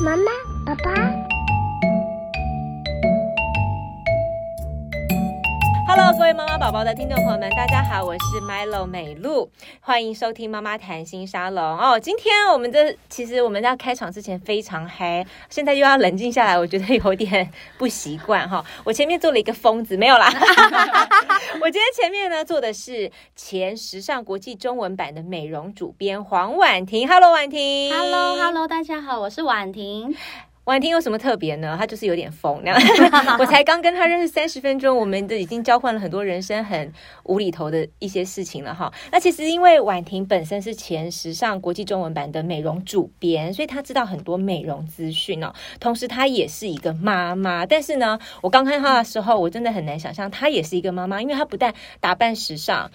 妈妈，各位妈妈宝宝的听众朋友们，大家好，我是 Milo 美露，欢迎收听妈妈谈心沙龙哦。今天我们这其实我们在开场之前非常嗨，现在又要冷静下来，我觉得有点不习惯哈。我前面做了一个疯子，没有啦。我今天前面呢做的是前时尚国际中文版的美容主编黄婉婷。Hello，婉婷。Hello，Hello，大家好，我是婉婷。婉婷有什么特别呢？她就是有点疯那样。我才刚跟她认识三十分钟，我们都已经交换了很多人生很无厘头的一些事情了哈。那其实因为婉婷本身是前时尚国际中文版的美容主编，所以她知道很多美容资讯哦。同时，她也是一个妈妈。但是呢，我刚看她的时候，我真的很难想象她也是一个妈妈，因为她不但打扮时尚。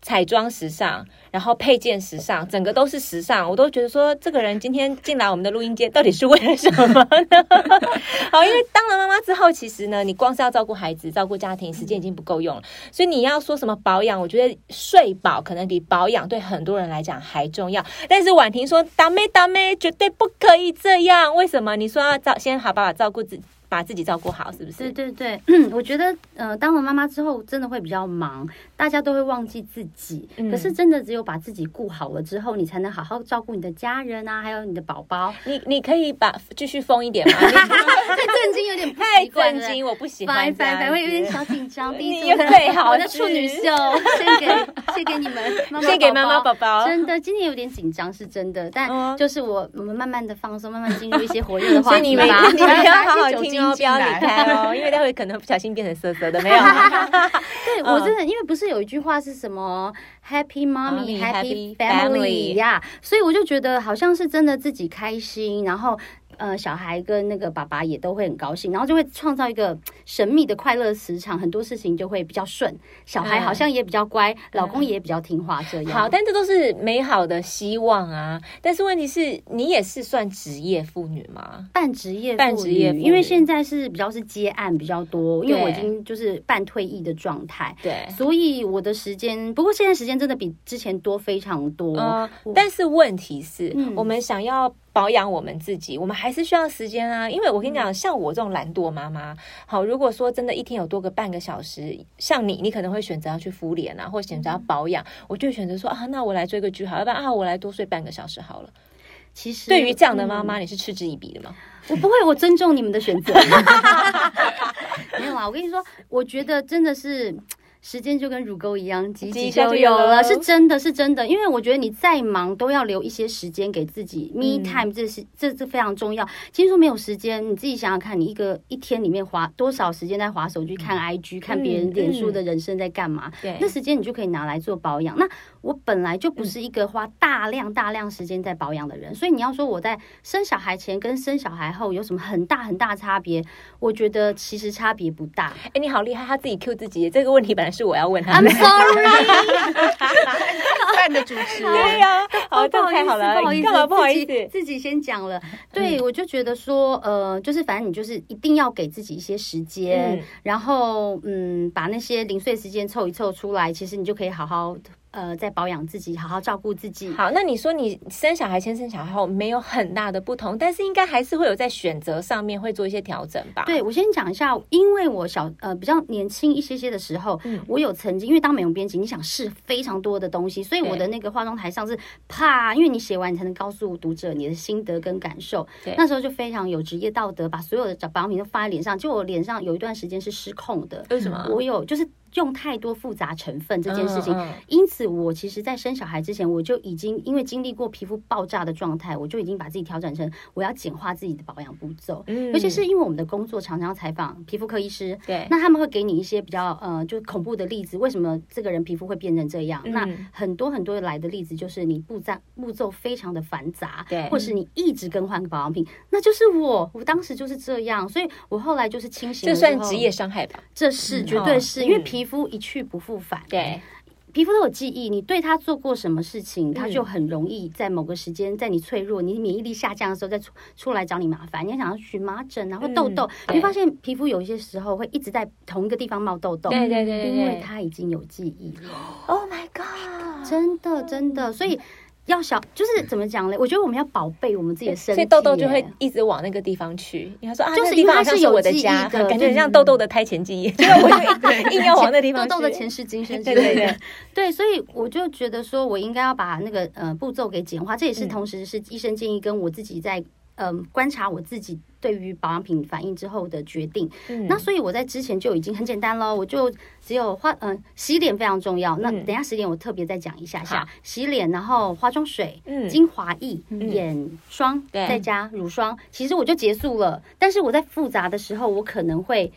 彩妆时尚，然后配件时尚，整个都是时尚，我都觉得说这个人今天进来我们的录音间到底是为了什么呢？好，因为当了妈妈之后，其实呢，你光是要照顾孩子、照顾家庭，时间已经不够用了，所以你要说什么保养，我觉得睡饱可能比保养对很多人来讲还重要。但是婉婷说，达咩达咩，绝对不可以这样。为什么？你说要照，先好好照顾自己。把自己照顾好，是不是？对对对，嗯，我觉得，呃，当了妈妈之后，真的会比较忙，大家都会忘记自己。嗯、可是，真的只有把自己顾好了之后，你才能好好照顾你的家人啊，还有你的宝宝。你你可以把继续疯一点吗？太震惊，有点太震惊，我不喜欢。反反反，会有点小紧张。第一次最好 的处女秀，献给献给你们，献给妈妈宝宝。真的，今天有点紧张，是真的。但就是我，我们慢慢的放松，慢慢进入一些活跃的话题吧。你们要好好听。不要离开哦，因为待会可能不小心变成色色的，没有。对，我真的，因为不是有一句话是什么 “Happy Mommy, Happy Family” 呀，所以我就觉得好像是真的自己开心，然后。呃，小孩跟那个爸爸也都会很高兴，然后就会创造一个神秘的快乐磁场，很多事情就会比较顺。小孩好像也比较乖，嗯、老公也比较听话，这样。好，但这都是美好的希望啊。但是问题是你也是算职业妇女吗？半职业，半职业因为现在是比较是接案比较多，因为我已经就是半退役的状态。对，所以我的时间，不过现在时间真的比之前多非常多。嗯、但是问题是，嗯、我们想要。保养我们自己，我们还是需要时间啊。因为我跟你讲，像我这种懒惰妈妈，好，如果说真的一天有多个半个小时，像你，你可能会选择要去敷脸啊，或选择要保养，我就选择说啊，那我来追个剧好，要不然啊，我来多睡半个小时好了。其实，对于这样的妈妈，嗯、你是嗤之以鼻的吗？我不会，我尊重你们的选择。没有啊，我跟你说，我觉得真的是。时间就跟乳沟一样，挤挤就有了，是真的，是真的。因为我觉得你再忙，都要留一些时间给自己，me time，这是这这非常重要。其实说没有时间，你自己想想看，你一个一天里面花多少时间在划手机、看 IG、看别人脸书的人生在干嘛？对，那时间你就可以拿来做保养。那我本来就不是一个花大量大量时间在保养的人，所以你要说我在生小孩前跟生小孩后有什么很大很大差别？我觉得其实差别不大。哎，你好厉害，他自己 Q 自己，这个问题本来。是我要问他。I'm sorry，办的主持人。对呀，好，太好了，不好意思，不好意思，自己先讲了。对，我就觉得说，呃，就是反正你就是一定要给自己一些时间，然后嗯，把那些零碎时间凑一凑出来，其实你就可以好好。呃，在保养自己，好好照顾自己。好，那你说你生小孩前生小孩后没有很大的不同，但是应该还是会有在选择上面会做一些调整吧？对，我先讲一下，因为我小呃比较年轻一些些的时候，嗯，我有曾经因为当美容编辑，你想试非常多的东西，所以我的那个化妆台上是啪，因为你写完你才能告诉读者你的心得跟感受。对，那时候就非常有职业道德，把所有的保养品都放在脸上，就我脸上有一段时间是失控的。为什么？我有就是。用太多复杂成分这件事情，因此我其实，在生小孩之前，我就已经因为经历过皮肤爆炸的状态，我就已经把自己调整成我要简化自己的保养步骤。嗯，尤其是因为我们的工作常常采访皮肤科医师，对，那他们会给你一些比较呃，就恐怖的例子，为什么这个人皮肤会变成这样？那很多很多来的例子就是你步骤步骤非常的繁杂，对，或是你一直更换保养品，那就是我，我当时就是这样，所以我后来就是清醒。这算职业伤害吧？这是绝对是因为皮。皮肤一去不复返，对，皮肤都有记忆。你对它做过什么事情，它就很容易在某个时间，在你脆弱、你免疫力下降的时候，再出出来找你麻烦。你要想要荨麻疹，然后痘痘，你会发现皮肤有一些时候会一直在同一个地方冒痘痘。对对对，因为它已经有记忆了。Oh my god！真的真的，所以。要小，就是怎么讲呢？我觉得我们要宝贝我们自己的身体，所以豆豆就会一直往那个地方去。因为说啊，就是因为它是我的家，感觉很像豆豆的胎前记忆，因 为我就 硬要往那地方。豆豆的前世今生之 类的，对，所以我就觉得说，我应该要把那个呃步骤给简化。这也是同时是医生建议，跟我自己在嗯观察我自己。对于保养品反应之后的决定，嗯、那所以我在之前就已经很简单了，我就只有化嗯、呃、洗脸非常重要。嗯、那等一下洗脸我特别再讲一下下，好洗脸然后化妆水、嗯、精华液、嗯、眼霜，再加乳霜，其实我就结束了。但是我在复杂的时候，我可能会。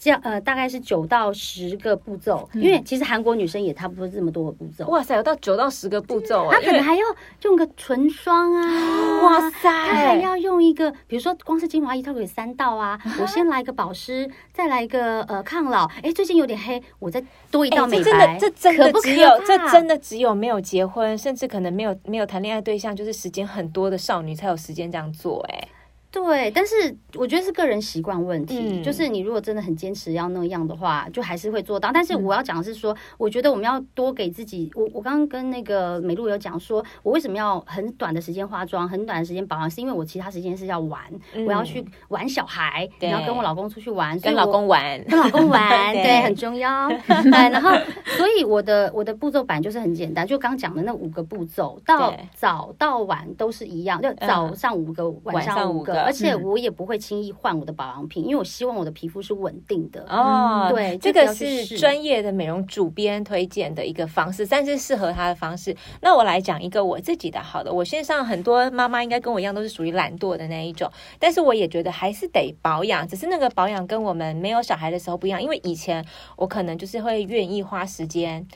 这样呃，大概是九到十个步骤，嗯、因为其实韩国女生也差不多这么多个步骤。哇塞，有到九到十个步骤，她可能还要用个唇霜啊，哇塞，她还要用一个，比如说光是精华液，它会有三道啊。啊我先来一个保湿，再来一个呃抗老。哎，最近有点黑，我再多一道美白。这真的，这真的只有，这真的只有没有结婚，甚至可能没有没有谈恋爱对象，就是时间很多的少女才有时间这样做。哎。对，但是我觉得是个人习惯问题。嗯、就是你如果真的很坚持要那样的话，就还是会做到。但是我要讲的是说，嗯、我觉得我们要多给自己。我我刚刚跟那个美露有讲说，我为什么要很短的时间化妆，很短的时间保养，是因为我其他时间是要玩，嗯、我要去玩小孩，然后跟我老公出去玩，跟老公玩，跟老公玩，对，对，很重要。对，然后所以我的我的步骤版就是很简单，就刚讲的那五个步骤，到早到晚都是一样，就早上五个，嗯、晚上五个。而且我也不会轻易换我的保养品，因为我希望我的皮肤是稳定的。哦，对，这个是专业的美容主编推荐的一个方式，但是适合他的方式。那我来讲一个我自己的好的，我线上很多妈妈应该跟我一样，都是属于懒惰的那一种，但是我也觉得还是得保养，只是那个保养跟我们没有小孩的时候不一样，因为以前我可能就是会愿意花时间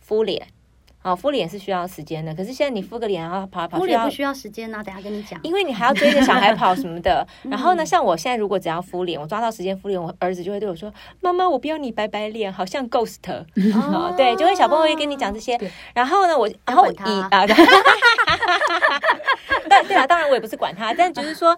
敷脸。哦，敷脸是需要时间的，可是现在你敷个脸，然后跑来跑去，敷脸不需要时间呢、啊。等下跟你讲，因为你还要追着小孩跑什么的。然后呢，像我现在如果只要敷脸，我抓到时间敷脸，我儿子就会对我说：“妈妈，我不要你白白脸，好像 ghost。”哦，对，就会小朋友会跟你讲这些。对然后呢，我然后我以啊，对 对啊，当然我也不是管他，但就是说。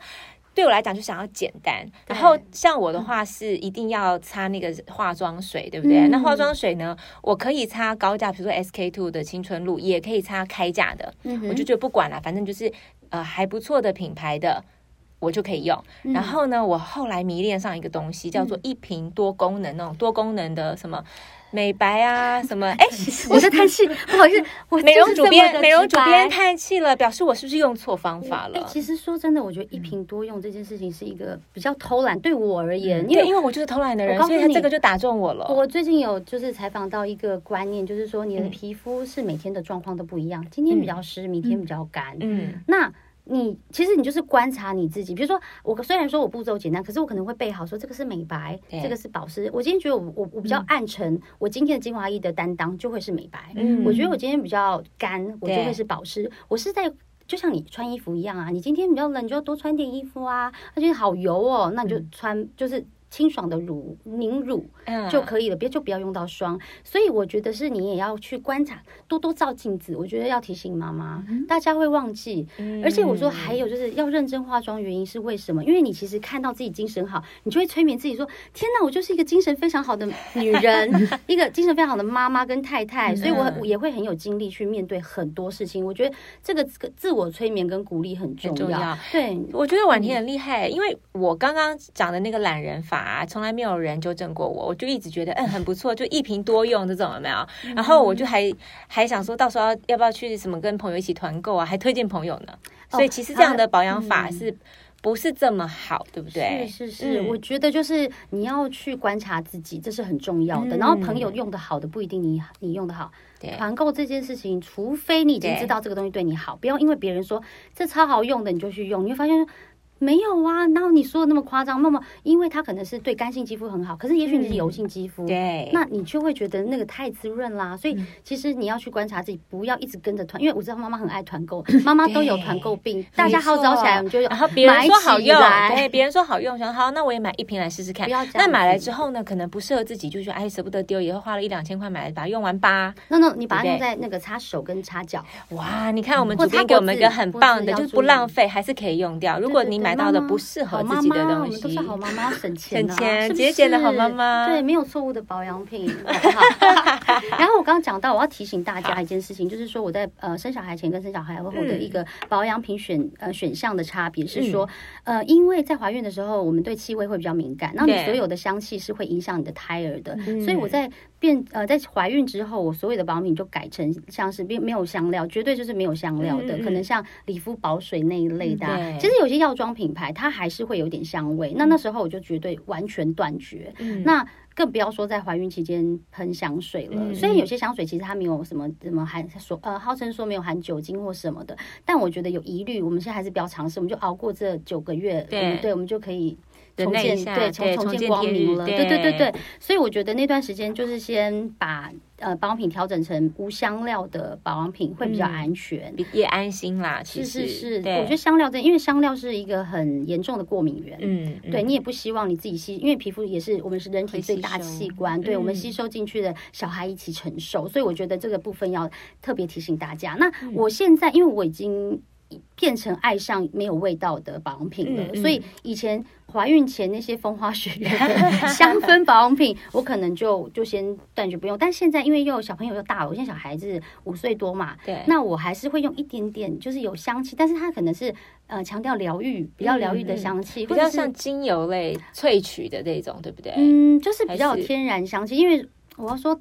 对我来讲就想要简单，然后像我的话是一定要擦那个化妆水，对不对？嗯、那化妆水呢，我可以擦高价，比如说 SK two 的青春露，也可以擦开价的，嗯、我就觉得不管了，反正就是呃还不错的品牌的，我就可以用。嗯、然后呢，我后来迷恋上一个东西，叫做一瓶多功能那种多功能的什么。美白啊，什么？哎，我在叹气，不好意思，我美容主编，美容主编叹气了，表示我是不是用错方法了？其实说真的，我觉得一瓶多用这件事情是一个比较偷懒，对我而言，因为因为我就是偷懒的人，所以他这个就打中我了。我最近有就是采访到一个观念，就是说你的皮肤是每天的状况都不一样，今天比较湿，明天比较干，嗯，那。你其实你就是观察你自己，比如说我虽然说我步骤简单，可是我可能会备好说这个是美白，对这个是保湿。我今天觉得我我我比较暗沉，嗯、我今天的精华液的担当就会是美白。嗯，我觉得我今天比较干，我就会是保湿。我是在就像你穿衣服一样啊，你今天比较冷，你就要多穿点衣服啊。而且好油哦，那你就穿、嗯、就是。清爽的乳凝乳就可以了，别就不要用到霜。所以我觉得是你也要去观察，多多照镜子。我觉得要提醒妈妈，大家会忘记。而且我说还有就是要认真化妆，原因是为什么？因为你其实看到自己精神好，你就会催眠自己说：天哪，我就是一个精神非常好的女人，一个精神非常好的妈妈跟太太。所以我也会很有精力去面对很多事情。我觉得这个自我催眠跟鼓励很重要。对，我觉得婉婷很厉害，因为我刚刚讲的那个懒人法。啊，从来没有人纠正过我，我就一直觉得嗯很不错，就一瓶多用这种有没有？然后我就还还想说到时候要要不要去什么跟朋友一起团购啊，还推荐朋友呢。所以其实这样的保养法是不是这么好，对不对？是是是，我觉得就是你要去观察自己，这是很重要的。然后朋友用的好的不一定你你用的好。团购这件事情，除非你已经知道这个东西对你好，不要因为别人说这超好用的你就去用，你会发现。没有啊，然后你说的那么夸张，那么因为它可能是对干性肌肤很好，可是也许你是油性肌肤，对，那你就会觉得那个太滋润啦。所以其实你要去观察自己，不要一直跟着团，因为我知道妈妈很爱团购，妈妈都有团购病，大家号召起来，我们就有。然后别人说好用，对，别人说好用，想好，那我也买一瓶来试试看。那买来之后呢，可能不适合自己，就说哎舍不得丢，以后花了一两千块买来把它用完吧。那那你把它用在那个擦手跟擦脚，哇，你看我们主编给我们一个很棒的，就是不浪费，还是可以用掉。如果你买。买到的不适合自己的东西。我们都是好妈妈，省钱、啊，省钱节俭的好妈妈。对，没有错误的保养品。好 然后我刚刚讲到，我要提醒大家一件事情，就是说我在呃生小孩前跟生小孩后的一个保养品选、嗯、呃选项的差别是说，嗯、呃，因为在怀孕的时候，我们对气味会比较敏感，然后你所有的香气是会影响你的胎儿的，所以我在变呃在怀孕之后，我所有的保养品就改成像是并没有香料，绝对就是没有香料的，嗯、可能像理肤保水那一类的、啊。嗯、其实有些药妆品牌它还是会有点香味，嗯、那那时候我就绝对完全断绝。嗯、那更不要说在怀孕期间喷香水了。嗯、虽然有些香水其实它没有什么什么含说呃号称说没有含酒精或什么的，但我觉得有疑虑，我们现在还是不要尝试，我们就熬过这九个月，对、嗯，对，我们就可以。重见对，重重见光明了，对对对对，所以我觉得那段时间就是先把呃保养品调整成无香料的保养品会比较安全，也安心啦。其实是是是，我觉得香料这因为香料是一个很严重的过敏源，嗯，对你也不希望你自己吸，因为皮肤也是我们是人体最大器官，对我们吸收进去的小孩一起承受，所以我觉得这个部分要特别提醒大家。那我现在因为我已经。变成爱上没有味道的保养品了，嗯、所以以前怀孕前那些风花雪月的香氛保养品，我可能就就先断绝不用。但现在因为又有小朋友又大了，我现在小孩子五岁多嘛，对，那我还是会用一点点，就是有香气，但是它可能是呃强调疗愈，比较疗愈的香气，嗯、比较像精油类萃取的那种，对不对？嗯，就是比较有天然香气，因为我要说。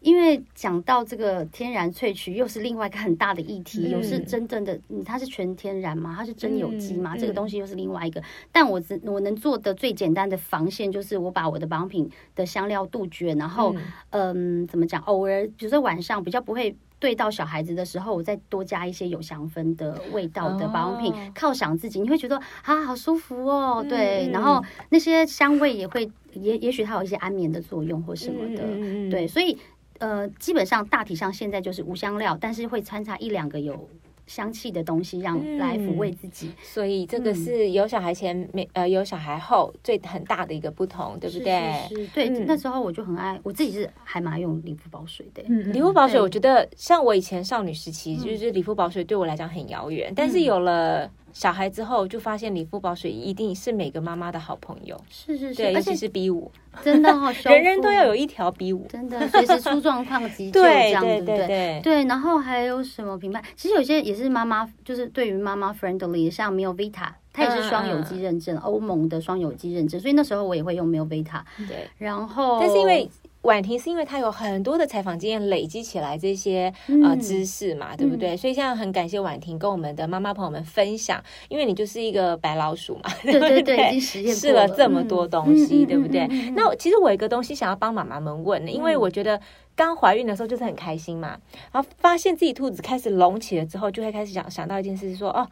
因为讲到这个天然萃取，又是另外一个很大的议题。有是真正的，它是全天然吗？它是真有机吗？这个东西又是另外一个。但我只我能做的最简单的防线，就是我把我的保养品的香料杜绝，然后嗯，怎么讲？偶尔比如说晚上比较不会对到小孩子的时候，我再多加一些有香氛的味道的保养品，犒赏自己。你会觉得啊，好舒服哦。对，然后那些香味也会也也许它有一些安眠的作用或什么的。对，所以。呃，基本上大体上现在就是无香料，但是会掺杂一两个有香气的东西，让来抚慰自己。嗯、所以这个是有小孩前没、嗯、呃有小孩后最很大的一个不同，对不对？是，是，是对。嗯、那时候我就很爱，我自己是还蛮用理肤宝水的。嗯，理肤宝水我觉得像我以前少女时期，就是理肤宝水对我来讲很遥远，嗯、但是有了。小孩之后就发现理肤宝水一定是每个妈妈的好朋友，是是是，对，尤其是 B 五，真的好，人人都要有一条 B 五，真的随时出状况急救这样，对对对对。然后还有什么品牌？其实有些也是妈妈，就是对于妈妈 friendly，像 Miovita，它也是双有机认证，欧盟的双有机认证，所以那时候我也会用 Miovita。对，然后但是因为。婉婷是因为她有很多的采访经验累积起来这些呃知识嘛，嗯、对不对？所以现在很感谢婉婷跟我们的妈妈朋友们分享，因为你就是一个白老鼠嘛，对对对，已经实验试了这么多东西，嗯、对不对？那其实我有一个东西想要帮妈妈们问的，因为我觉得刚怀孕的时候就是很开心嘛，然后发现自己肚子开始隆起了之后，就会开始想想到一件事，是说哦。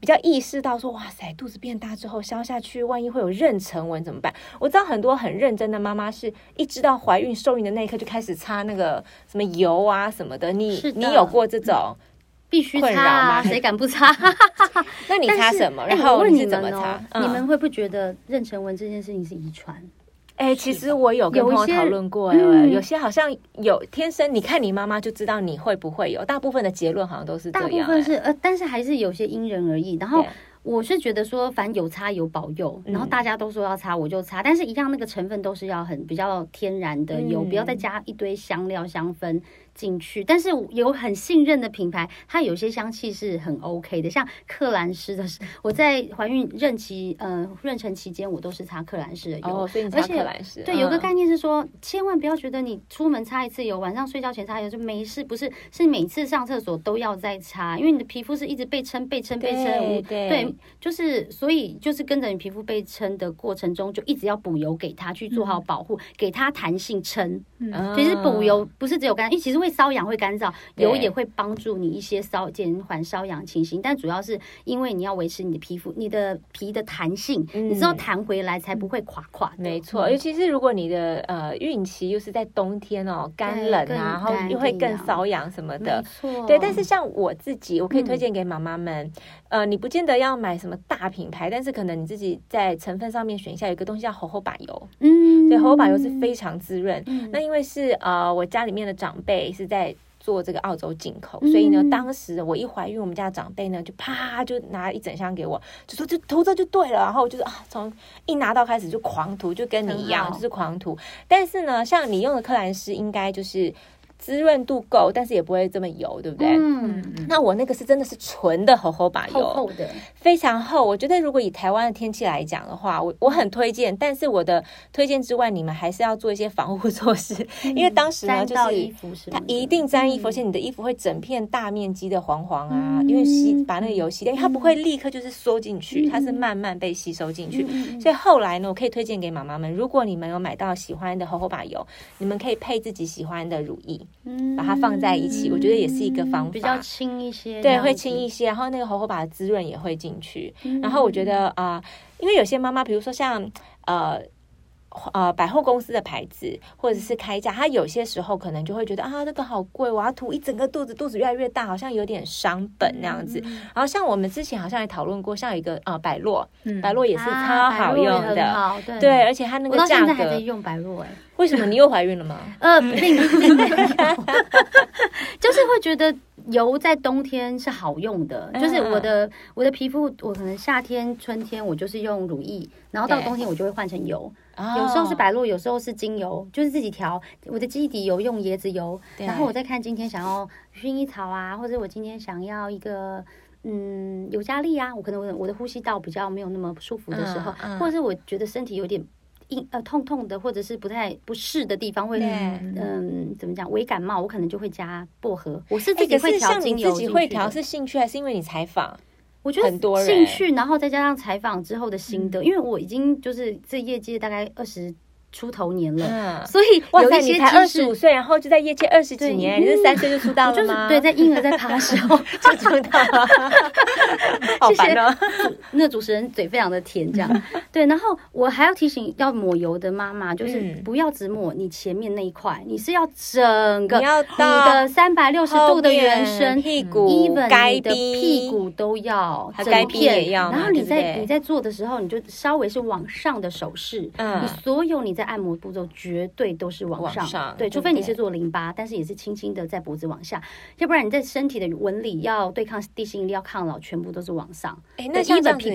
比较意识到说，哇塞，肚子变大之后消下去，万一会有妊娠纹怎么办？我知道很多很认真的妈妈是一知道怀孕受孕的那一刻就开始擦那个什么油啊什么的。你的你有过这种必须困扰吗？谁敢不擦？那你擦什么？是然后你是怎么擦？你们，哦嗯、你们会不会觉得妊娠纹这件事情是遗传？哎、欸，其实我有跟朋友讨论过，有，嗯、有些好像有天生，你看你妈妈就知道你会不会有。大部分的结论好像都是这样，大部分是呃，但是还是有些因人而异。然后我是觉得说，反正有擦有保佑，然后大家都说要擦，我就擦。嗯、但是一样那个成分都是要很比较天然的油，嗯、不要再加一堆香料香氛。进去，但是有很信任的品牌，它有些香气是很 OK 的，像克兰诗的。我在怀孕孕期，呃，妊娠期间，我都是擦克兰诗的油。哦，所以你擦克兰诗。对，有个概念是说，嗯、千万不要觉得你出门擦一次油，晚上睡觉前擦油就没事，不是，是每次上厕所都要再擦，因为你的皮肤是一直被撑、被撑、被撑。对，对，就是所以就是跟着你皮肤被撑的过程中，就一直要补油给它去做好保护，嗯、给它弹性撑。嗯，其实补油不是只有干，因为其实会瘙痒、会干燥，油也会帮助你一些瘙减缓瘙痒情形。但主要是因为你要维持你的皮肤、你的皮的弹性，你知道弹回来才不会垮垮。没错，尤其是如果你的呃孕期又是在冬天哦，干冷啊，然后又会更瘙痒什么的。没错，对。但是像我自己，我可以推荐给妈妈们，呃，你不见得要买什么大品牌，但是可能你自己在成分上面选一下，有一个东西叫荷荷巴油。嗯，对，荷荷巴油是非常滋润。那因为是呃，我家里面的长辈是在做这个澳洲进口，所以呢，当时我一怀孕，我们家长辈呢就啪就拿一整箱给我，就说就涂这就对了，然后就是啊，从一拿到开始就狂涂，就跟你一样，就是狂涂。但是呢，像你用的克兰诗，应该就是。滋润度够，但是也不会这么油，对不对？嗯，那我那个是真的是纯的荷荷巴油，厚厚的，非常厚。我觉得如果以台湾的天气来讲的话，我我很推荐。但是我的推荐之外，你们还是要做一些防护措施，嗯、因为当时呢，就是它一定沾衣服，而且你的衣服会整片大面积的黄黄啊，嗯、因为吸把那个油吸掉，因为它不会立刻就是缩进去，它是慢慢被吸收进去。嗯、所以后来呢，我可以推荐给妈妈们，如果你们有买到喜欢的荷荷巴油，你们可以配自己喜欢的乳液。把它放在一起，嗯、我觉得也是一个方法，比较轻一些，对，会轻一些。然后那个猴猴巴的滋润也会进去。嗯、然后我觉得啊、呃，因为有些妈妈，比如说像呃呃百货公司的牌子，或者是开价，她有些时候可能就会觉得啊，这个好贵，我要涂一整个肚子，肚子越来越大，好像有点伤本那样子。嗯、然后像我们之前好像也讨论过，像有一个呃百洛，嗯、百洛也是超好用的，啊、对，对，而且它那个价格还在用百洛哎。为什么你又怀孕了吗？呃，并并没有，就是会觉得油在冬天是好用的。就是我的我的皮肤，我可能夏天、春天我就是用乳液，然后到冬天我就会换成油。有时候是白露，有时候是精油，就是自己调。我的基底油用椰子油，然后我再看今天想要薰衣草啊，或者我今天想要一个嗯尤加利啊，我可能我的我的呼吸道比较没有那么舒服的时候，或者是我觉得身体有点。硬呃痛痛的，或者是不太不适的地方，会嗯怎么讲微感冒，我可能就会加薄荷。我是自己会调精油，自己会调是兴趣还是因为你采访？我觉得很多兴趣，然后再加上采访之后的心得，因为我已经就是这业界大概二十。出头年了，所以哇塞，你才二十五岁，然后就在业界二十几年，你是三岁就出道了吗？对，在婴儿在爬的时候 就出道了。好烦哦，那主持人嘴非常的甜，这样 对。然后我还要提醒要抹油的妈妈，就是不要只抹你前面那一块，你是要整个你的三百六十度的圆身，屁股、你的屁股都要，整片也要。然后你在你在做的时候，你就稍微是往上的手势，嗯，你所有你在。按摩步骤绝对都是往上，往上对，除非你是做淋巴，但是也是轻轻的在脖子往下，要不然你在身体的纹理要对抗地心引力，要抗老，全部都是往上。哎，那像这样子。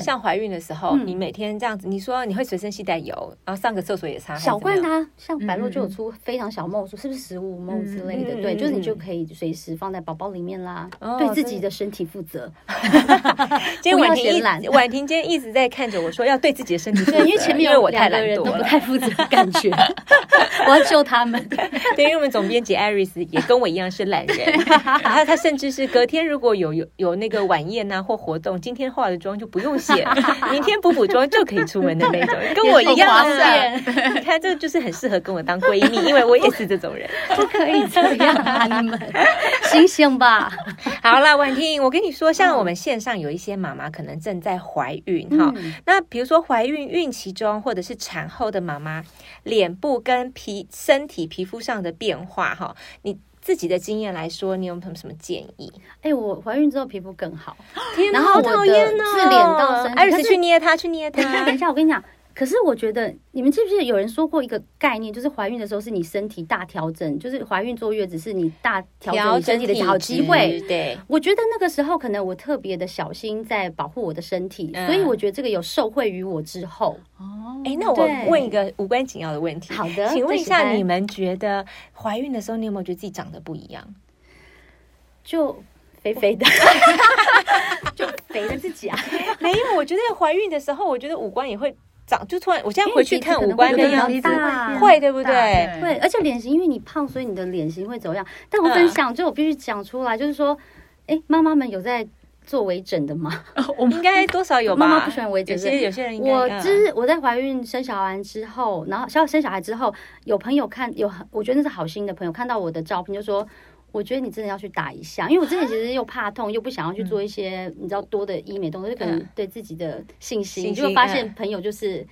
像怀孕的时候，你每天这样子，你说你会随身携带油，然后上个厕所也擦小罐的，像白露就有出非常小梦，说是不是十五 ml 之类的？对，就是你就可以随时放在包包里面啦，对自己的身体负责。今天婉婷一婉婷今天一直在看着我说要对自己的身体负责，因为前面有两个人都不太负责的感觉，我要救他们。对，因为我们总编辑 Iris 也跟我一样是懒人，然后他甚至是隔天如果有有有那个晚宴呐或活动，今天化的妆就不用。明天补补妆就可以出门的那种，跟我一样的。你看，这就是很适合跟我当闺蜜，因为我也是这种人。不可以这样啊，你们醒醒吧。好了，婉婷，我跟你说，像我们线上有一些妈妈可能正在怀孕哈，那比如说怀孕孕期中或者是产后的妈妈，脸部跟皮身体皮肤上的变化哈，你。自己的经验来说，你有没有什么建议？哎、欸，我怀孕之后皮肤更好，天哪，然后我的是脸到身体，艾瑞斯去捏它，去捏它。等一下，我跟你讲。可是我觉得，你们记不记得有人说过一个概念，就是怀孕的时候是你身体大调整，就是怀孕坐月子是你大调整你身体的好机会。对，我觉得那个时候可能我特别的小心在保护我的身体，嗯、所以我觉得这个有受惠于我之后。哦，哎，那我问一个无关紧要的问题。好的，请问一下，你们觉得怀孕的时候，你有没有觉得自己长得不一样？就肥肥的，就肥的自己啊？没有，我觉得怀孕的时候，我觉得五官也会。长就突然，我现在回去看五官的样子，会对不对？会，而且脸型，因为你胖，所以你的脸型会走样。但我分享，就我必须讲出来，就是说，哎，妈妈们有在做微整的吗？我们应该多少有吧。妈妈不喜欢微整，有些有些人。我就是我在怀孕生小孩之后，然后小生小孩之后，有朋友看有，我觉得那是好心的朋友看到我的照片，就说。我觉得你真的要去打一下，因为我之前其实又怕痛，又不想要去做一些你知道多的医美动作，就可能对自己的信心，就发现朋友就是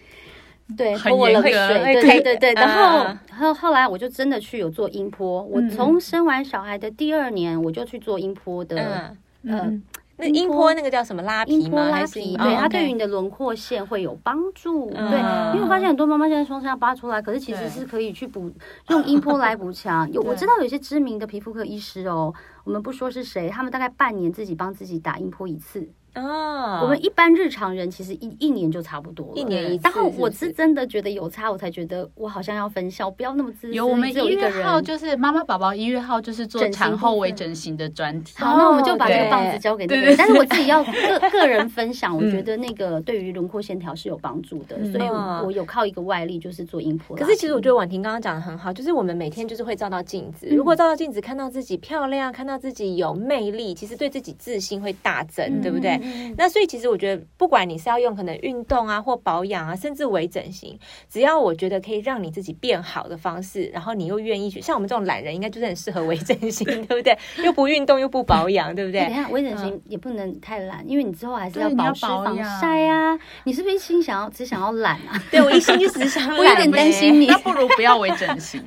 对泼我冷水，对对对对。然后后后来我就真的去有做音波，我从生完小孩的第二年我就去做音波的，嗯。那音波那个叫什么拉皮吗？拉皮，对，它对于你的轮廓线会有帮助。对，因为我发现很多妈妈现在双下巴出来，可是其实是可以去补用音波来补 强。有我知道有些知名的皮肤科医师哦，我们不说是谁，他们大概半年自己帮自己打音波一次。哦，我们一般日常人其实一一年就差不多了，一年一次。然后我是真的觉得有差，我才觉得我好像要分校，不要那么自私。有我们一月号就是妈妈宝宝一月号就是做产后微整形的专题。好，那我们就把这个棒子交给那个。但是我自己要个 个人分享，我觉得那个对于轮廓线条是有帮助的，所以我有靠一个外力就是做音波。可是其实我觉得婉婷刚刚讲的很好，就是我们每天就是会照到镜子，如果照到镜子看到自己漂亮，看到自己有魅力，其实对自己自信会大增，对不对？那所以其实。我觉得，不管你是要用可能运动啊，或保养啊，甚至微整形，只要我觉得可以让你自己变好的方式，然后你又愿意去，像我们这种懒人，应该就是很适合微整形，对不对？又不运动又不保养，对不对？等下微整形也不能太懒，因为你之后还是要保湿防晒啊。你是不是一心想要只想要懒啊？对，我一心就只想要 懒，我有点担心你。那不如不要微整形。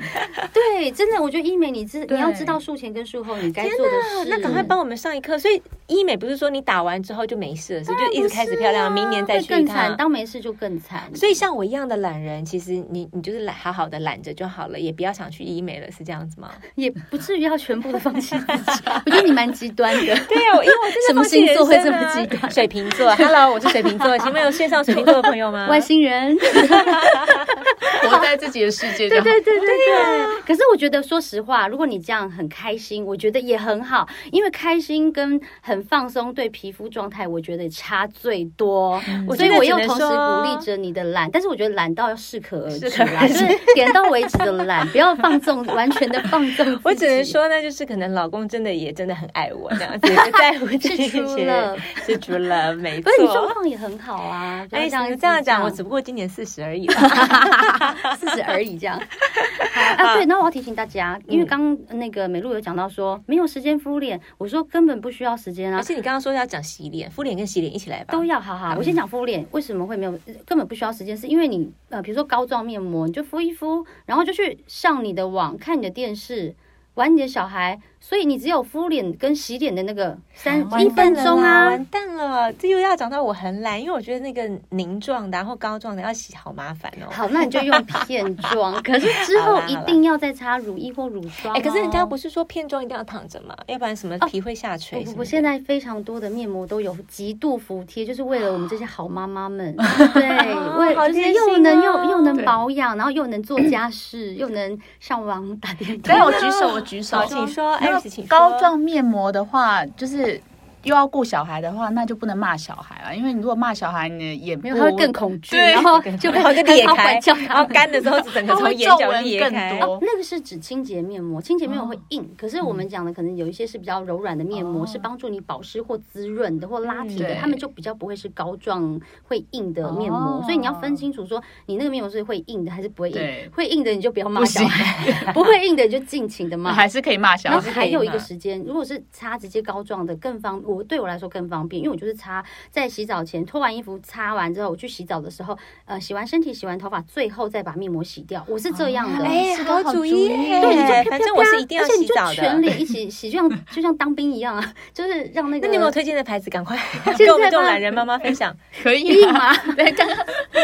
对，真的，我觉得医美你知你要知道术前跟术后你该做的事。那赶快帮我们上一课。所以医美不是说你打完之后就没事就一直开始漂亮？明年再去看，更惨，当没事就更惨。所以像我一样的懒人，其实你你就是懒，好好的懒着就好了，也不要想去医美了，是这样子吗？也不至于要全部的放弃自己我觉得你蛮极端的。对呀，因为我真的 什么星座会这么极端？水瓶座。Hello，我是水瓶座，请问有线上水瓶座的朋友吗？外星人，活在自己的世界。对对对对对。可是我觉得，说实话，如果你这样很开心，我觉得也很好，因为开心跟很放松对皮肤状态，我觉得差最多。我所以我又同时鼓励着你的懒，但是我觉得懒到要适可而止啦，就是点到为止的懒，不要放纵，完全的放纵。我只能说呢，就是可能老公真的也真的很爱我这样子，不在乎这些，是除了，了，没错。你状况也很好啊，哎，这样这样讲，我只不过今年四十而已，四十而已这样。啊，对，那我要提醒大家，因为刚那个美露有讲到说没有时间敷脸，我说根本不需要时间啊。而且你刚刚说要讲洗脸，敷脸跟洗脸一起来吧，都要好。好，我先讲敷脸，为什么会没有？根本不需要时间，是因为你呃，比如说膏状面膜，你就敷一敷，然后就去上你的网，看你的电视，玩你的小孩。所以你只有敷脸跟洗脸的那个三一分钟啊，完蛋了，这又要讲到我很懒，因为我觉得那个凝状的然后膏状的要洗好麻烦哦。好，那你就用片 状，可是之后一定要再擦乳液或乳霜。哎，可是人家不是说片状一定要躺着吗？要不然什么皮会下垂？不不，现在非常多的面膜都有极度服帖，就是为了我们这些好妈妈们，对，为就是又能又又能保养，然后又能做家事，又能上网打电动。对，我举手，我举手，请说，哎。膏状面膜的话，就是。又要顾小孩的话，那就不能骂小孩了，因为你如果骂小孩，你也没有他会更恐惧，然后就会裂开，然后干的时候整个从眼角裂开。那个是指清洁面膜，清洁面膜会硬，可是我们讲的可能有一些是比较柔软的面膜，是帮助你保湿或滋润的或拉提的，他们就比较不会是膏状会硬的面膜。所以你要分清楚，说你那个面膜是会硬的还是不会硬。会硬的你就不要骂小孩，不会硬的你就尽情的骂，还是可以骂小孩。然后还有一个时间，如果是擦直接膏状的更方。我对我来说更方便，因为我就是擦在洗澡前脱完衣服，擦完之后我去洗澡的时候，呃，洗完身体、洗完头发，最后再把面膜洗掉。我是这样的，哎，好主意，对，你就反正我是一定要洗澡的，而且你就全脸一起洗，就像就像当兵一样啊，就是让那个。那你有没有推荐的牌子？赶快 跟我们这种懒人妈妈分享，可以吗？对，刚刚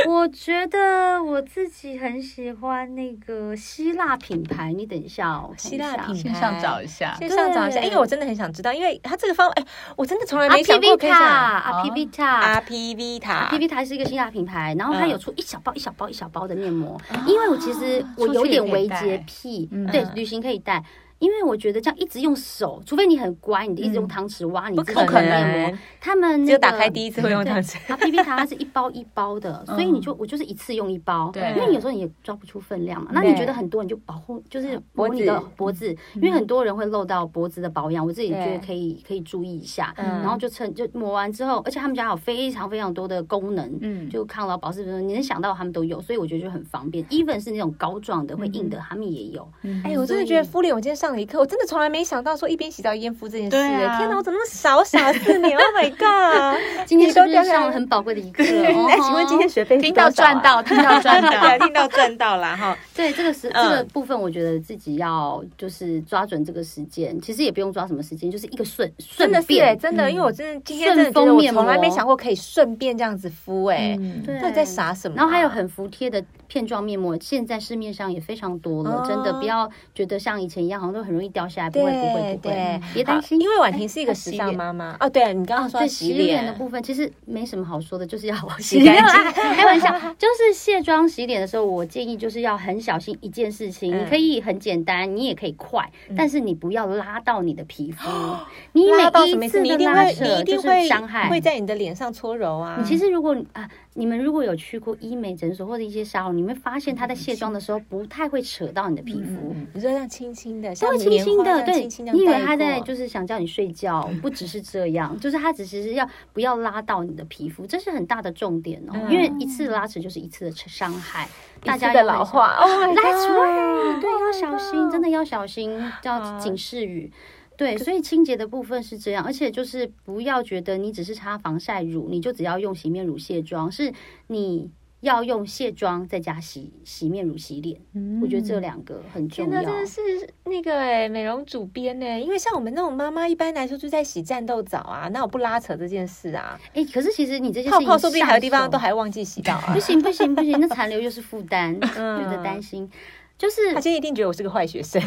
我觉得我自己很喜欢那个希腊品牌，你等一下哦，希腊品牌，线上找一下，线上找一下，因为我真的很想知道，因为它这个方，哎，我真的从来。阿 P V 塔，阿 P V 塔，阿 P V 塔，阿 P V 塔是一个新亚品牌，然后它有出一小包一小包一小包的面膜，因为我其实我有点微洁癖，对，旅行可以带。因为我觉得这样一直用手，除非你很乖，你一直用汤匙挖你自己的面膜。他们就打开第一次会用汤匙。啊，P P 它是一包一包的，所以你就我就是一次用一包。对，因为有时候你也抓不出分量嘛。那你觉得很多，你就保护就是抹你的脖子，因为很多人会漏到脖子的保养，我自己觉得可以可以注意一下。然后就趁就抹完之后，而且他们家有非常非常多的功能，嗯，就抗老保湿，你能想到他们都有，所以我觉得就很方便。even 是那种膏状的会硬的，他们也有。哎，我真的觉得敷脸，我今天上。上了一课，我真的从来没想到说一边洗澡一边敷这件事。对啊，天哪，我怎么那么傻？傻四年？Oh my god！今天是不是上了很宝贵的一课？哎，请问今天学费听到赚到，听到赚到，听到赚到了哈。对，这个是这个部分，我觉得自己要就是抓准这个时间，其实也不用抓什么时间，就是一个顺顺便，真的，因为我真的今天真的觉得我从来没想过可以顺便这样子敷，哎，对，在傻什么？然后还有很服帖的片状面膜，现在市面上也非常多了，真的不要觉得像以前一样，好像都很容易掉下来。不会，不会，不会，别担心。因为婉婷是一个时尚妈妈 哦。对，你刚刚说洗脸的部分，其实没什么好说的，就是要 洗干净。开玩笑，就是卸妆洗脸的时候，我建议就是要很小心一件事情。你可以很简单，你也可以快，但是你不要拉到你的皮肤。你每一次的拉扯就是伤害，会在你的脸上搓揉啊。你其实如果啊。你们如果有去过医美诊所或者一些沙龙，你们发现它在卸妆的时候不太会扯到你的皮肤，你说像轻轻的，像轻轻的，对，你以为他在就是想叫你睡觉，不只是这样，就是他只是要不要拉到你的皮肤，这是很大的重点哦，因为一次拉扯就是一次的伤害。大家的老化哦 right，对，要小心，真的要小心，叫警示语。对，所以清洁的部分是这样，而且就是不要觉得你只是擦防晒乳，你就只要用洗面乳卸妆，是你要用卸妆再加洗洗面乳洗脸。嗯，我觉得这两个很重要。真的是那个哎，美容主编呢，因为像我们那种妈妈，一般来说就在洗战斗澡啊，那我不拉扯这件事啊。哎，可是其实你这些泡泡说不定还有地方都还忘记洗澡啊。不行不行不行，那残留又是负担，嗯、觉得担心。就是他今天一定觉得我是个坏学生，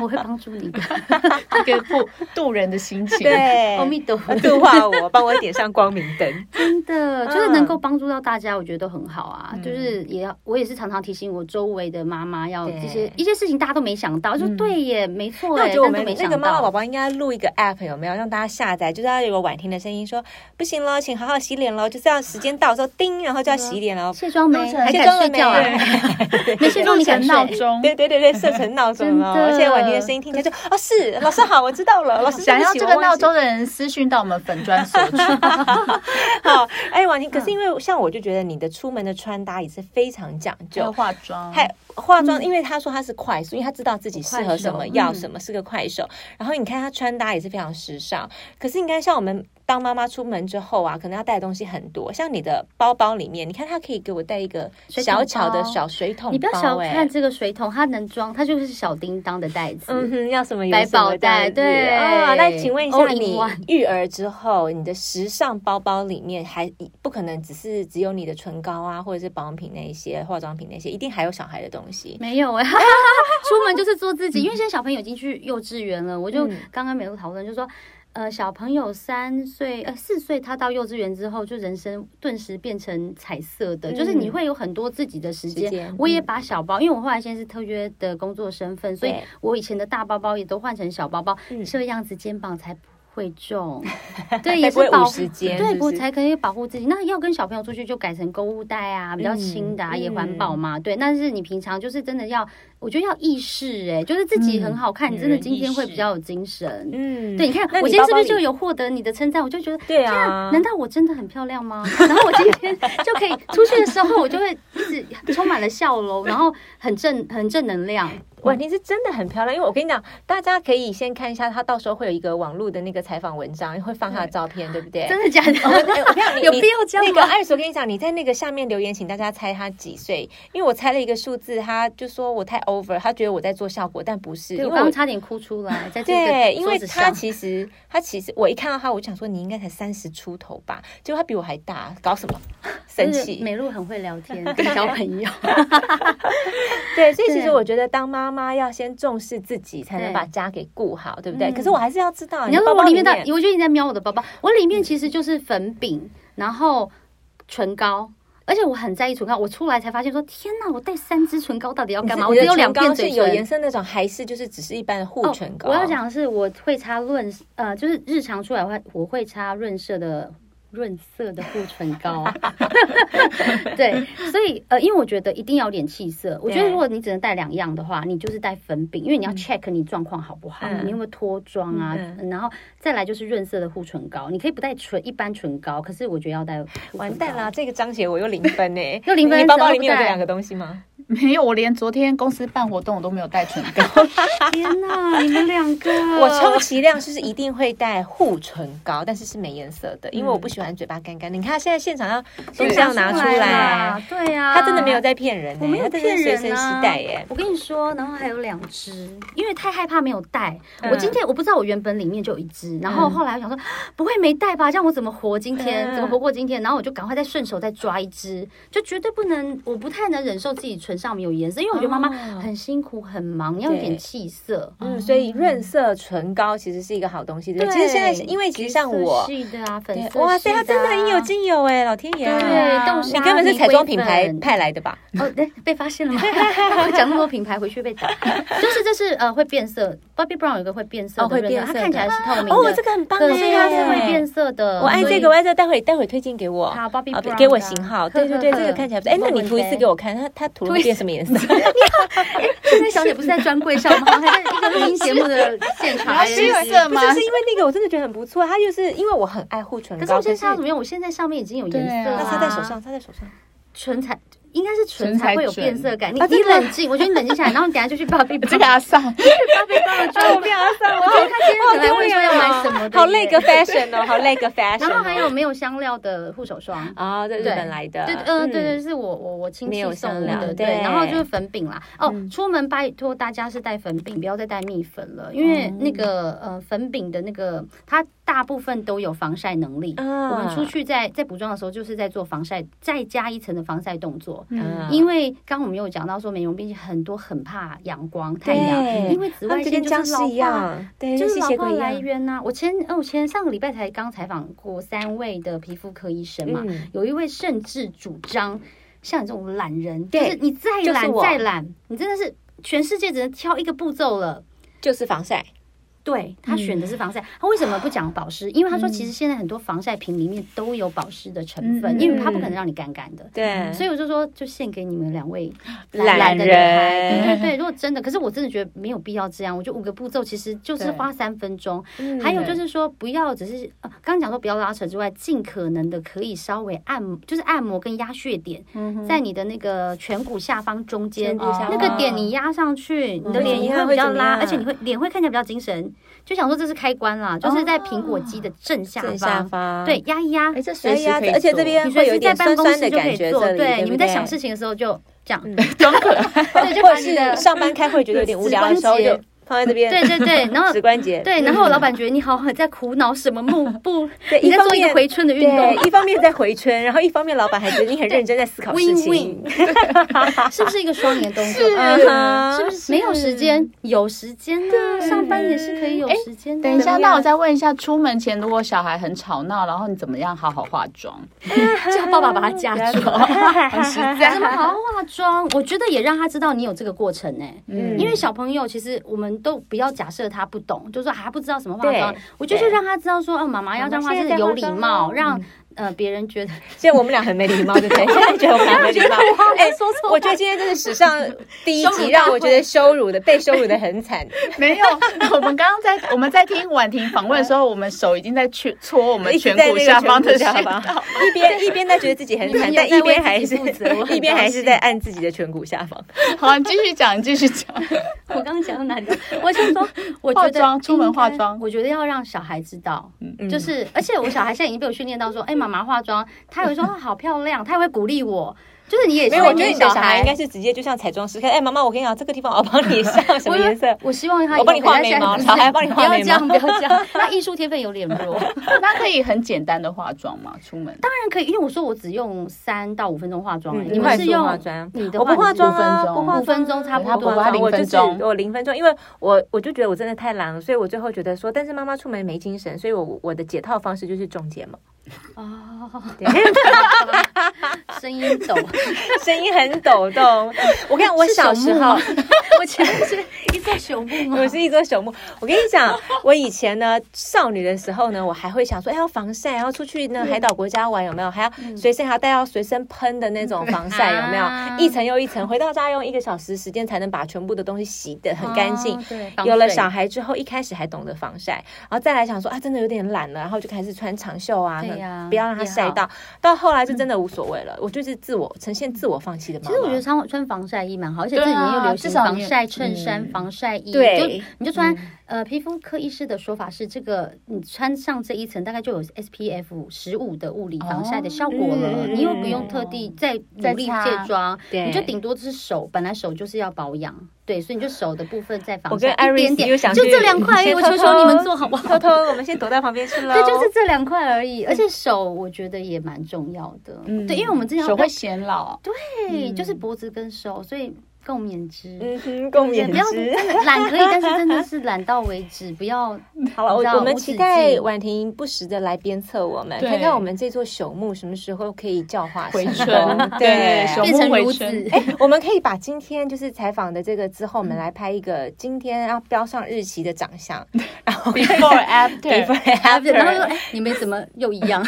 我会帮助你的，这个渡渡人的心情，对，阿弥陀佛，度化我，帮我点上光明灯，真的就是能够帮助到大家，我觉得都很好啊。就是也要，我也是常常提醒我周围的妈妈，要这些一些事情大家都没想到，就对耶，没错。那我觉得我们那个妈妈宝宝应该录一个 app 有没有让大家下载？就是要有个婉婷的声音说不行了，请好好洗脸喽，就这样时间到时候叮，然后就要洗脸了。卸妆没？还敢睡觉啊？没卸妆你敢？闹钟，对对对对，设成闹钟了。而且婉婷的声音听起来就哦，是老师好，我知道了。老师想要这个闹钟的人私讯到我们粉专索取。好，哎，婉婷，可是因为像我就觉得你的出门的穿搭也是非常讲究，化妆，还化妆，因为他说他是快速，因为他知道自己适合什么，要什么，是个快手。然后你看他穿搭也是非常时尚。可是你看像我们。当妈妈出门之后啊，可能要带的东西很多，像你的包包里面，你看它可以给我带一个小巧的小水桶包，你不要小看这个水桶，它能装，它就是小叮当的袋子。嗯哼，要什么百宝袋？对啊，那请问一下，你育儿之后，你的时尚包包里面还不可能只是只有你的唇膏啊，或者是保养品那一些、化妆品那些，一定还有小孩的东西。没有哎，出门就是做自己，因为现在小朋友已经去幼稚园了，我就刚刚美露讨论，就说。呃，小朋友三岁呃四岁，他到幼稚园之后，就人生顿时变成彩色的，嗯、就是你会有很多自己的时间。我也把小包，嗯、因为我后来现在是特约的工作身份，所以我以前的大包包也都换成小包包，嗯、这样子肩膀才不会重，对，也是保护，对，我才可以保护自己。那要跟小朋友出去，就改成购物袋啊，比较轻的啊，也环保嘛。对，但是你平常就是真的要，我觉得要意识，哎，就是自己很好看，你真的今天会比较有精神。嗯，对，你看我今天是不是就有获得你的称赞？我就觉得，对啊，难道我真的很漂亮吗？然后我今天就可以出去的时候，我就会一直充满了笑容，然后很正，很正能量。婉婷是真的很漂亮，因为我跟你讲，大家可以先看一下，她到时候会有一个网络的那个采访文章，会放她的照片，对不对？真的假的？有必要这样吗？那个艾瑞，我跟你讲，你在那个下面留言，请大家猜她几岁，因为我猜了一个数字，她就说我太 over，她觉得我在做效果，但不是。我刚刚差点哭出来，在这个对，因为她其实她其实我一看到她，我就想说你应该才三十出头吧，结果她比我还大，搞什么？生气？美露很会聊天，跟小朋友。对，所以其实我觉得当妈妈要先重。视自己才能把家给顾好，对，不对？嗯、可是我还是要知道，你要说我里面的，我觉得你在瞄我的包包，我里面其实就是粉饼，然后唇膏，而且我很在意唇膏。我出来才发现说，天哪，我带三支唇膏到底要干嘛？我只有两片嘴唇，有颜色那种，还是就是只是一般的护唇膏？哦、我要讲的是，我会擦润，呃，就是日常出来会我会擦润色的。润色的护唇膏，对，所以呃，因为我觉得一定要有点气色。我觉得如果你只能带两样的话，你就是带粉饼，因为你要 check 你状况好不好，你有没有脱妆啊？然后再来就是润色的护唇膏，你可以不带唇一般唇膏，可是我觉得要带。完蛋啦，这个章节我又零分呢，又零分。你包包里面有这两个东西吗？没有，我连昨天公司办活动我都没有带唇膏。天哪，你们两个！我充其量就是一定会带护唇膏，但是是没颜色的，因为我不喜欢嘴巴干干的。你看现在现场要东西要拿出来，对呀，他真的没有在骗人，我没有骗人随身携带耶。我跟你说，然后还有两只，因为太害怕没有带。我今天我不知道我原本里面就有一支，然后后来我想说 不会没带吧？这样我怎么活今天？怎么活过今天？然后我就赶快再顺手再抓一支，就绝对不能，我不太能忍受自己唇上没有颜色，因为我觉得妈妈很辛苦很忙，要有点气色。嗯，所以润色唇膏其实是一个好东西。对，其实现在因为其实像我，是的啊，粉色，哇塞，它真的应有尽有哎，老天爷！对，你根本是彩妆品牌派来的吧？哦，对，被发现了吗？讲那么多品牌回去被打，就是这是呃会变色，Bobbi Brown 有个会变色的，会变色，它看起来是透明的。哦，这个很棒，可是它是会变色的。我爱这个，我爱这个，待会待会推荐给我。好，Bobbi Brown，给我型号。对对对，这个看起来不错。哎，那你涂一次给我看，它它涂会变什么颜色？现在小姐不是在专柜上吗？还在一个录音节目的现场，是色吗？就是因为那个我真的觉得很不错，它就是因为我很爱护唇膏。可是我现在擦怎么样？我现在上面已经有颜色了，擦在手上，擦在手上，唇彩。应该是唇才会有变色感。你你冷静，我觉得你冷静下来，然后你等下就去 Bobbi Brown 给他上，去 Bobbi Brown 的妆，给他上。我觉得他今天可能会说要买什么的，好那个 fashion 哦，好那个 fashion。然后还有没有香料的护手霜啊？对日本来的，对，嗯，对对，是我我我亲戚送的，对。然后就是粉饼啦，哦，出门拜托大家是带粉饼，不要再带蜜粉了，因为那个呃粉饼的那个它大部分都有防晒能力。我们出去在在补妆的时候，就是在做防晒，再加一层的防晒动作，因为。刚刚我们有讲到说，美容编辑很多很怕阳光太阳，因为紫外线就是老化，对，就是老化来源呐。我前哦，我前上个礼拜才刚采访过三位的皮肤科医生嘛，有一位甚至主张，像你这种懒人，就是你再懒再懒，你真的是全世界只能挑一个步骤了，就是防晒。对，他选的是防晒，他为什么不讲保湿？因为他说其实现在很多防晒品里面都有保湿的成分，因为他不可能让你干干的。对，所以我就说，就献给你们两位 懒人。对对，如果真的，可是我真的觉得没有必要这样。我觉得五个步骤其实就是花三分钟。还有就是说，不要只是刚刚讲说不要拉扯之外，尽可能的可以稍微按摩，就是按摩跟压血点，在你的那个颧骨下方中间那个点，你压上去，你的脸也会比较拉，而且你会脸会看起来比较精神。就想说这是开关啦，就是在苹果肌的正下方，对，压一压，哎，这随时可以做，而且这边你随时在办公室就可以做，对，你们在想事情的时候就这样装可爱，对，就把你的上班开会觉得有点无聊的时候 就。放在这边，对对对，然后指关节，对，然后老板觉得你好像在苦恼什么幕布，对，你在做一个回春的运动，一方面在回春，然后一方面老板还觉得你很认真在思考事情，是不是一个双赢动作？是不是没有时间？有时间呢，上班也是可以有时间。等一下，那我再问一下，出门前如果小孩很吵闹，然后你怎么样好好化妆？叫爸爸把他架住，很实在。怎么好好化妆？我觉得也让他知道你有这个过程呢。嗯，因为小朋友其实我们。都不要假设他不懂，就说还不知道什么化妆，我就是让他知道说，哦，妈妈要这样化是有礼貌，让。呃，别人觉得 现在我们俩很没礼貌，对不对？现在觉得我们俩没礼貌。哎，说错，我觉得今天这是史上 第一集，让我觉得羞辱的，被羞辱的很惨。没有，我们刚刚在我们在听婉婷访问的时候，我们手已经在去搓我们颧骨下方的下方，一边一边在觉得自己很惨，但一边还是一边还是在按自己的颧骨下方。好，你继续讲，你继续讲。我刚刚讲到哪里？我想说，我觉得出门化妆，我觉得要让小孩知道，就是，而且我小孩现在已经被我训练到说，哎，妈妈。妈化妆，他会说好漂亮，她也会鼓励我。就是你也没有，我觉得你的小孩应该是直接就像彩妆师，看，哎，妈妈，我跟你讲，这个地方我帮你 上什么颜色？我希望他，我帮你画眉毛，小孩帮你画眉毛，不要这样，不要这样。那艺术天分有点弱，那可以很简单的化妆吗？出门当然可以，因为我说我只用三到五分钟化妆，你们是用你的？我不化妆啊，五分钟差不多，我零分钟，我零分钟，因为我我就觉得我真的太懒了，所以我最后觉得说，但是妈妈出门没精神，所以我我的解套方式就是种睫毛。哦，声音抖，声音很抖动。我跟你讲，我小时候，我前面是一座朽木吗？我是一座朽木。我跟你讲，我以前呢，少女的时候呢，我还会想说，哎，要防晒，然后出去那海岛国家玩有没有？还要随身还要带要随身喷的那种防晒有没有？一层又一层，回到家用一个小时时间才能把全部的东西洗得很干净。对，有了小孩之后，一开始还懂得防晒，然后再来想说啊，真的有点懒了，然后就开始穿长袖啊，不要让它晒到。到后来就真的无所谓了，我就是自我呈现自我放弃的妈妈。其实我觉得穿穿防晒衣蛮好，而且这几年又流行防晒衬衫、防晒衣，就，你就穿。呃，皮肤科医师的说法是，这个你穿上这一层，大概就有 SPF 十五的物理防晒的效果了。你又不用特地再努力卸妆，你就顶多只是手，本来手就是要保养，对，所以你就手的部分再防晒一点点，就这两块，我求求你们做好不好？偷偷，我们先躲在旁边去了。对，就是这两块而已，而且手我觉得也蛮重要的，对，因为我们之前手会显老，对，就是脖子跟手，所以。共勉之，嗯哼，共勉之。不要真的 懒可以，但是真的是懒到为止，不要。好了，我们期待婉婷不时的来鞭策我们，看看我们这座朽木什么时候可以教化回春，对，变成如此。哎，我们可以把今天就是采访的这个之后，我们来拍一个今天要标上日期的长相，然后 before after，before after，然后说哎，你们怎么又一样？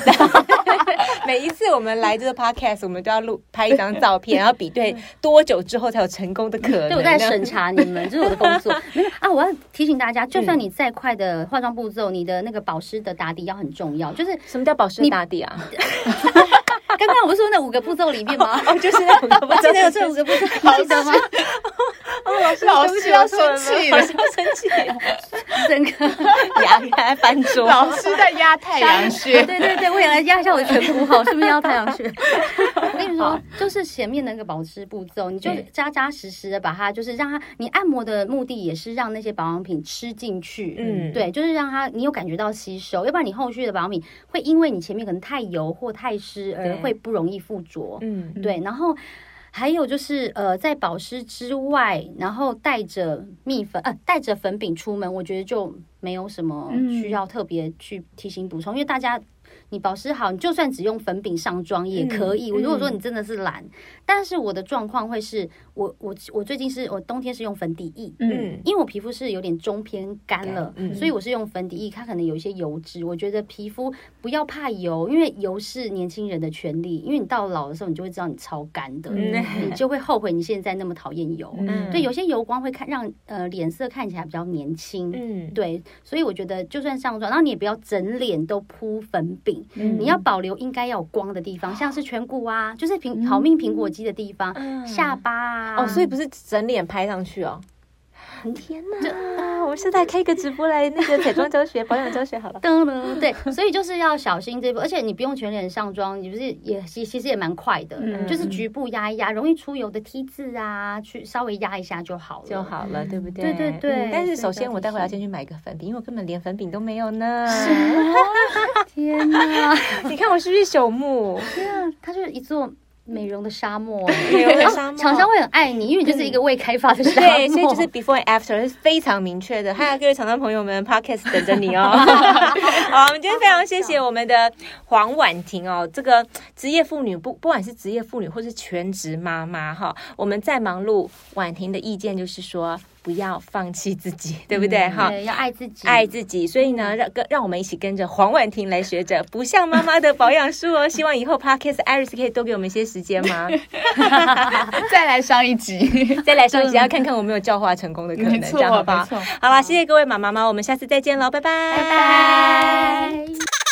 每一次我们来这个 podcast，我们都要录拍一张照片，然后比对多久之后才有成。成功的可能，对，我在审查你们，这是我的工作。没有啊，我要提醒大家，就算你再快的化妆步骤，你的那个保湿的打底要很重要。就是什么叫保湿打底啊？刚刚我不是说那五个步骤里面吗？哦，就是那五个步骤，这五个步骤，记得吗？哦，老师，老师要生气了，要生气了，整个压开翻桌。老师在压太阳穴，对对对，我也来压一下我的颧骨，好，是不是压太阳穴？我跟你说，就是前面那个保湿步骤，你就扎扎实实的把它，就是让它，你按摩的目的也是让那些保养品吃进去，嗯，对，就是让它你有感觉到吸收，要不然你后续的保养品会因为你前面可能太油或太湿而会不容易附着，嗯，对，然后。还有就是，呃，在保湿之外，然后带着蜜粉，呃，带着粉饼出门，我觉得就没有什么需要特别去提醒补充，因为大家。你保湿好，你就算只用粉饼上妆也可以。我、嗯、如果说你真的是懒，嗯、但是我的状况会是我我我最近是我冬天是用粉底液，嗯，因为我皮肤是有点中偏干了，嗯、所以我是用粉底液，它可能有一些油脂。我觉得皮肤不要怕油，因为油是年轻人的权利，因为你到老的时候，你就会知道你超干的，嗯、你就会后悔你现在那么讨厌油。嗯，对，有些油光会看让呃脸色看起来比较年轻，嗯，对，所以我觉得就算上妆，然后你也不要整脸都铺粉饼。嗯、你要保留应该要有光的地方，像是颧骨啊，就是苹好命苹果肌的地方，嗯、下巴啊。哦，所以不是整脸拍上去哦。天哪！现在开个直播来那个彩妆教学、保养教学好了。噔噔，对，所以就是要小心这步，而且你不用全脸上妆，你不是也其其实也蛮快的，嗯、就是局部压一压，容易出油的 T 字啊，去稍微压一下就好了，就好了，对不对？对对对。嗯、但是首先我待会要先去买个粉饼，因为我根本连粉饼都没有呢。天哪！你看我是不是朽木？天啊，它就是一座。美容的沙漠，美容的沙漠，厂商会很爱你，因为你就是一个未开发的沙漠。对，所以就是 before and after 是非常明确的。嗨，各位厂商朋友们，Podcast 等着你哦。好，我们今天非常谢谢我们的黄婉婷哦，这个职业妇女，不不管是职业妇女或是全职妈妈哈，我们再忙碌，婉婷的意见就是说。不要放弃自己，对不对？哈、嗯，要爱自己，爱自己。所以呢，让跟让我们一起跟着黄婉婷来学着不像妈妈的保养术哦。希望以后 Podcast Iris 可以多给我们一些时间吗？再来上一集，再来上一集，要看看我们有教化成功的可能，这样好不好？好了，谢谢各位妈妈们，我们下次再见喽，拜拜，拜拜。